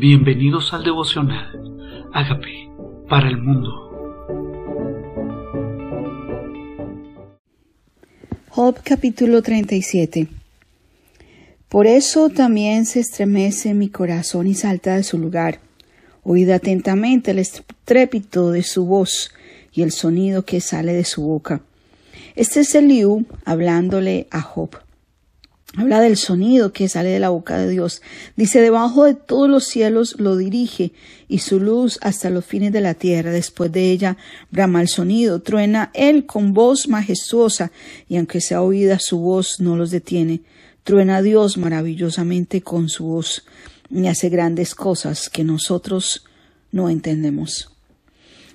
Bienvenidos al devocional. Hágame para el mundo. Job capítulo 37 Por eso también se estremece mi corazón y salta de su lugar. Oíd atentamente el estrépito de su voz y el sonido que sale de su boca. Este es Eliú hablándole a Job. Habla del sonido que sale de la boca de Dios. Dice, debajo de todos los cielos lo dirige y su luz hasta los fines de la tierra. Después de ella brama el sonido, truena él con voz majestuosa y aunque sea oída su voz no los detiene. Truena Dios maravillosamente con su voz y hace grandes cosas que nosotros no entendemos.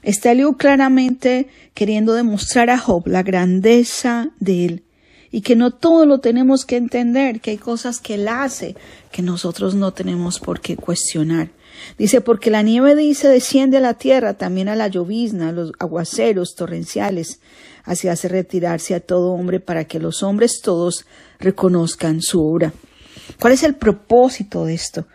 Está Eliú claramente queriendo demostrar a Job la grandeza de él y que no todo lo tenemos que entender, que hay cosas que él hace que nosotros no tenemos por qué cuestionar. Dice, porque la nieve dice desciende a la tierra, también a la llovizna, a los aguaceros torrenciales, así hace retirarse a todo hombre para que los hombres todos reconozcan su obra. ¿Cuál es el propósito de esto?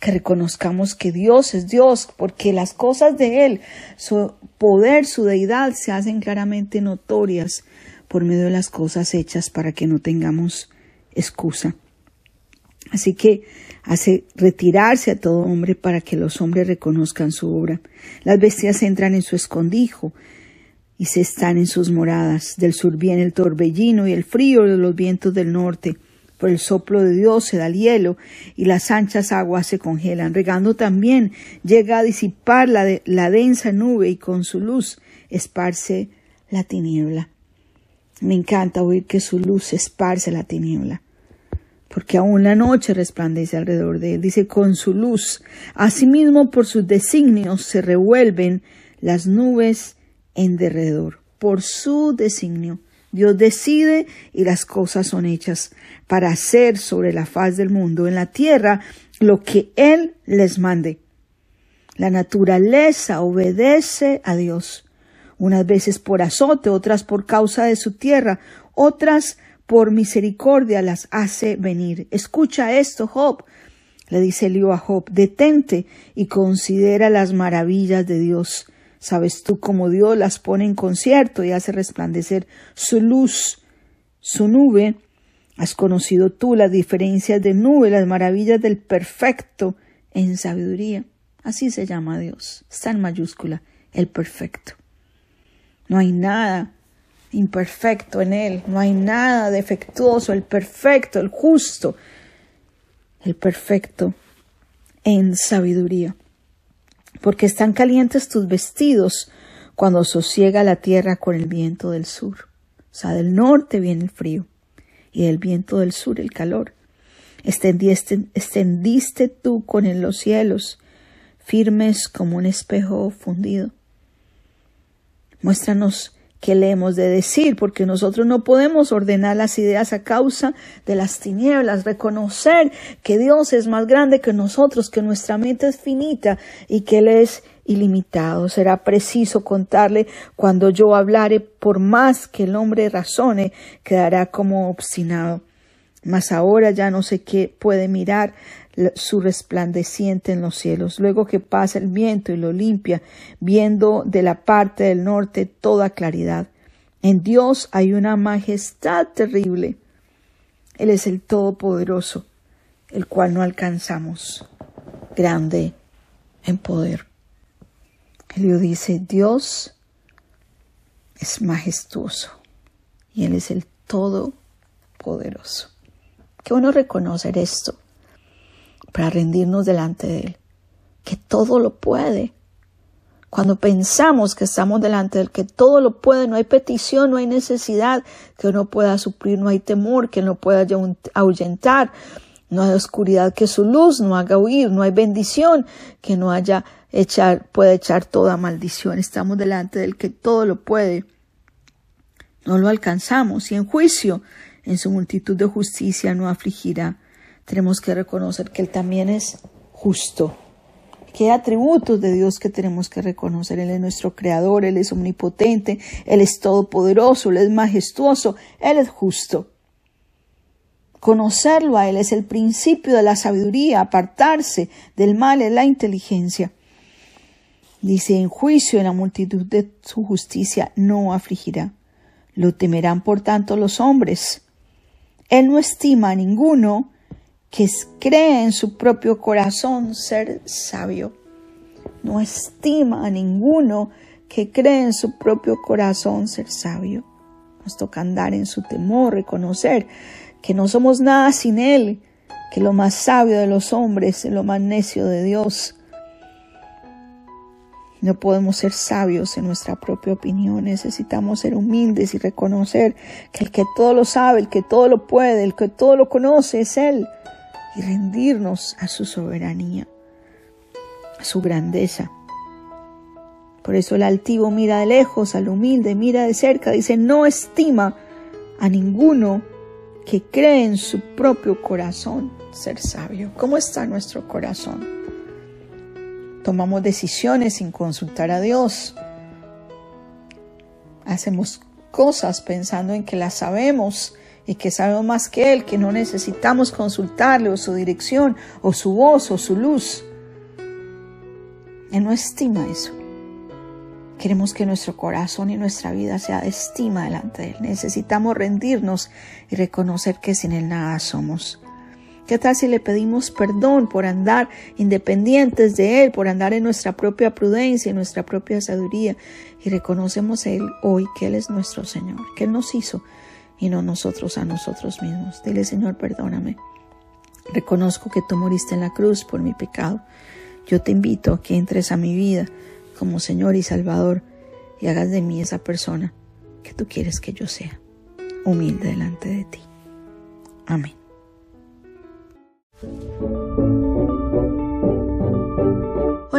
Que reconozcamos que Dios es Dios, porque las cosas de Él, su poder, su deidad, se hacen claramente notorias por medio de las cosas hechas para que no tengamos excusa. Así que hace retirarse a todo hombre para que los hombres reconozcan su obra. Las bestias entran en su escondijo y se están en sus moradas. Del sur viene el torbellino y el frío de los vientos del norte. Por el soplo de Dios se da el hielo y las anchas aguas se congelan. Regando también llega a disipar la, densa nube y con su luz esparce la tiniebla. Me encanta oír que su luz esparce la tiniebla, porque aún la noche resplandece alrededor de él. Dice, con su luz, asimismo por sus designios se revuelven las nubes en derredor. Por su designio, Dios decide y las cosas son hechas para hacer sobre la faz del mundo, en la tierra, lo que Él les mande. La naturaleza obedece a Dios unas veces por azote, otras por causa de su tierra, otras por misericordia las hace venir. Escucha esto, Job. Le dice Elío a Job, detente y considera las maravillas de Dios. ¿Sabes tú cómo Dios las pone en concierto y hace resplandecer su luz, su nube? ¿Has conocido tú las diferencias de nube, las maravillas del perfecto en sabiduría? Así se llama Dios. Está en mayúscula, el perfecto. No hay nada imperfecto en Él, no hay nada defectuoso, el perfecto, el justo, el perfecto en sabiduría. Porque están calientes tus vestidos cuando sosiega la tierra con el viento del sur. O sea, del norte viene el frío y del viento del sur el calor. Extendiste, extendiste tú con los cielos, firmes como un espejo fundido. Muéstranos qué le hemos de decir, porque nosotros no podemos ordenar las ideas a causa de las tinieblas, reconocer que Dios es más grande que nosotros, que nuestra mente es finita y que Él es ilimitado. Será preciso contarle cuando yo hablare, por más que el hombre razone, quedará como obstinado. Mas ahora ya no sé qué puede mirar su resplandeciente en los cielos. Luego que pasa el viento y lo limpia, viendo de la parte del norte toda claridad. En Dios hay una majestad terrible. Él es el Todopoderoso, el cual no alcanzamos, grande en poder. Elio dice, Dios es majestuoso y Él es el Todopoderoso. Qué bueno reconocer esto para rendirnos delante de Él, que todo lo puede. Cuando pensamos que estamos delante de Él, que todo lo puede, no hay petición, no hay necesidad que no pueda suplir, no hay temor que no pueda ahuyentar, no hay oscuridad que su luz no haga huir, no hay bendición que no haya echar, pueda echar toda maldición. Estamos delante del que todo lo puede. No lo alcanzamos y en juicio, en su multitud de justicia, no afligirá tenemos que reconocer que Él también es justo. ¿Qué atributos de Dios que tenemos que reconocer? Él es nuestro creador, Él es omnipotente, Él es todopoderoso, Él es majestuoso, Él es justo. Conocerlo a Él es el principio de la sabiduría, apartarse del mal es la inteligencia. Dice, en juicio en la multitud de su justicia no afligirá. Lo temerán por tanto los hombres. Él no estima a ninguno que cree en su propio corazón ser sabio. No estima a ninguno que cree en su propio corazón ser sabio. Nos toca andar en su temor, reconocer que no somos nada sin Él, que lo más sabio de los hombres es lo más necio de Dios. No podemos ser sabios en nuestra propia opinión, necesitamos ser humildes y reconocer que el que todo lo sabe, el que todo lo puede, el que todo lo conoce es Él y rendirnos a su soberanía, a su grandeza. Por eso el altivo mira de lejos, al humilde mira de cerca, dice, no estima a ninguno que cree en su propio corazón ser sabio. ¿Cómo está nuestro corazón? Tomamos decisiones sin consultar a Dios. Hacemos cosas pensando en que las sabemos y que sabemos más que Él, que no necesitamos consultarle o su dirección o su voz o su luz. Él no estima eso. Queremos que nuestro corazón y nuestra vida sea de estima delante de Él. Necesitamos rendirnos y reconocer que sin Él nada somos. ¿Qué tal si le pedimos perdón por andar independientes de Él, por andar en nuestra propia prudencia, en nuestra propia sabiduría y reconocemos a Él hoy que Él es nuestro Señor, que Él nos hizo y no nosotros a nosotros mismos? Dile, Señor, perdóname. Reconozco que tú moriste en la cruz por mi pecado. Yo te invito a que entres a mi vida como Señor y Salvador y hagas de mí esa persona que tú quieres que yo sea, humilde delante de ti. Amén.